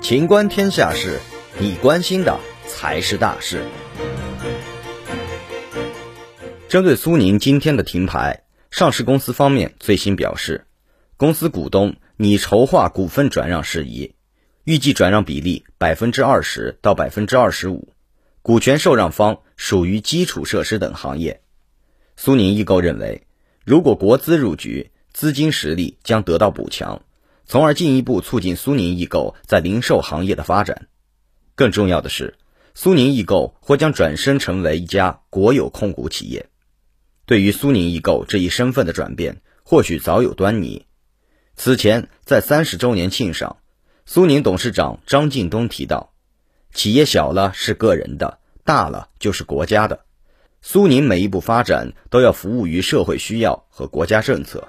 情观天下事，你关心的才是大事。针对苏宁今天的停牌，上市公司方面最新表示，公司股东拟筹划股份转让事宜，预计转让比例百分之二十到百分之二十五，股权受让方属于基础设施等行业。苏宁易购认为，如果国资入局，资金实力将得到补强，从而进一步促进苏宁易购在零售行业的发展。更重要的是，苏宁易购或将转身成为一家国有控股企业。对于苏宁易购这一身份的转变，或许早有端倪。此前在三十周年庆上，苏宁董事长张近东提到：“企业小了是个人的，大了就是国家的。苏宁每一步发展都要服务于社会需要和国家政策。”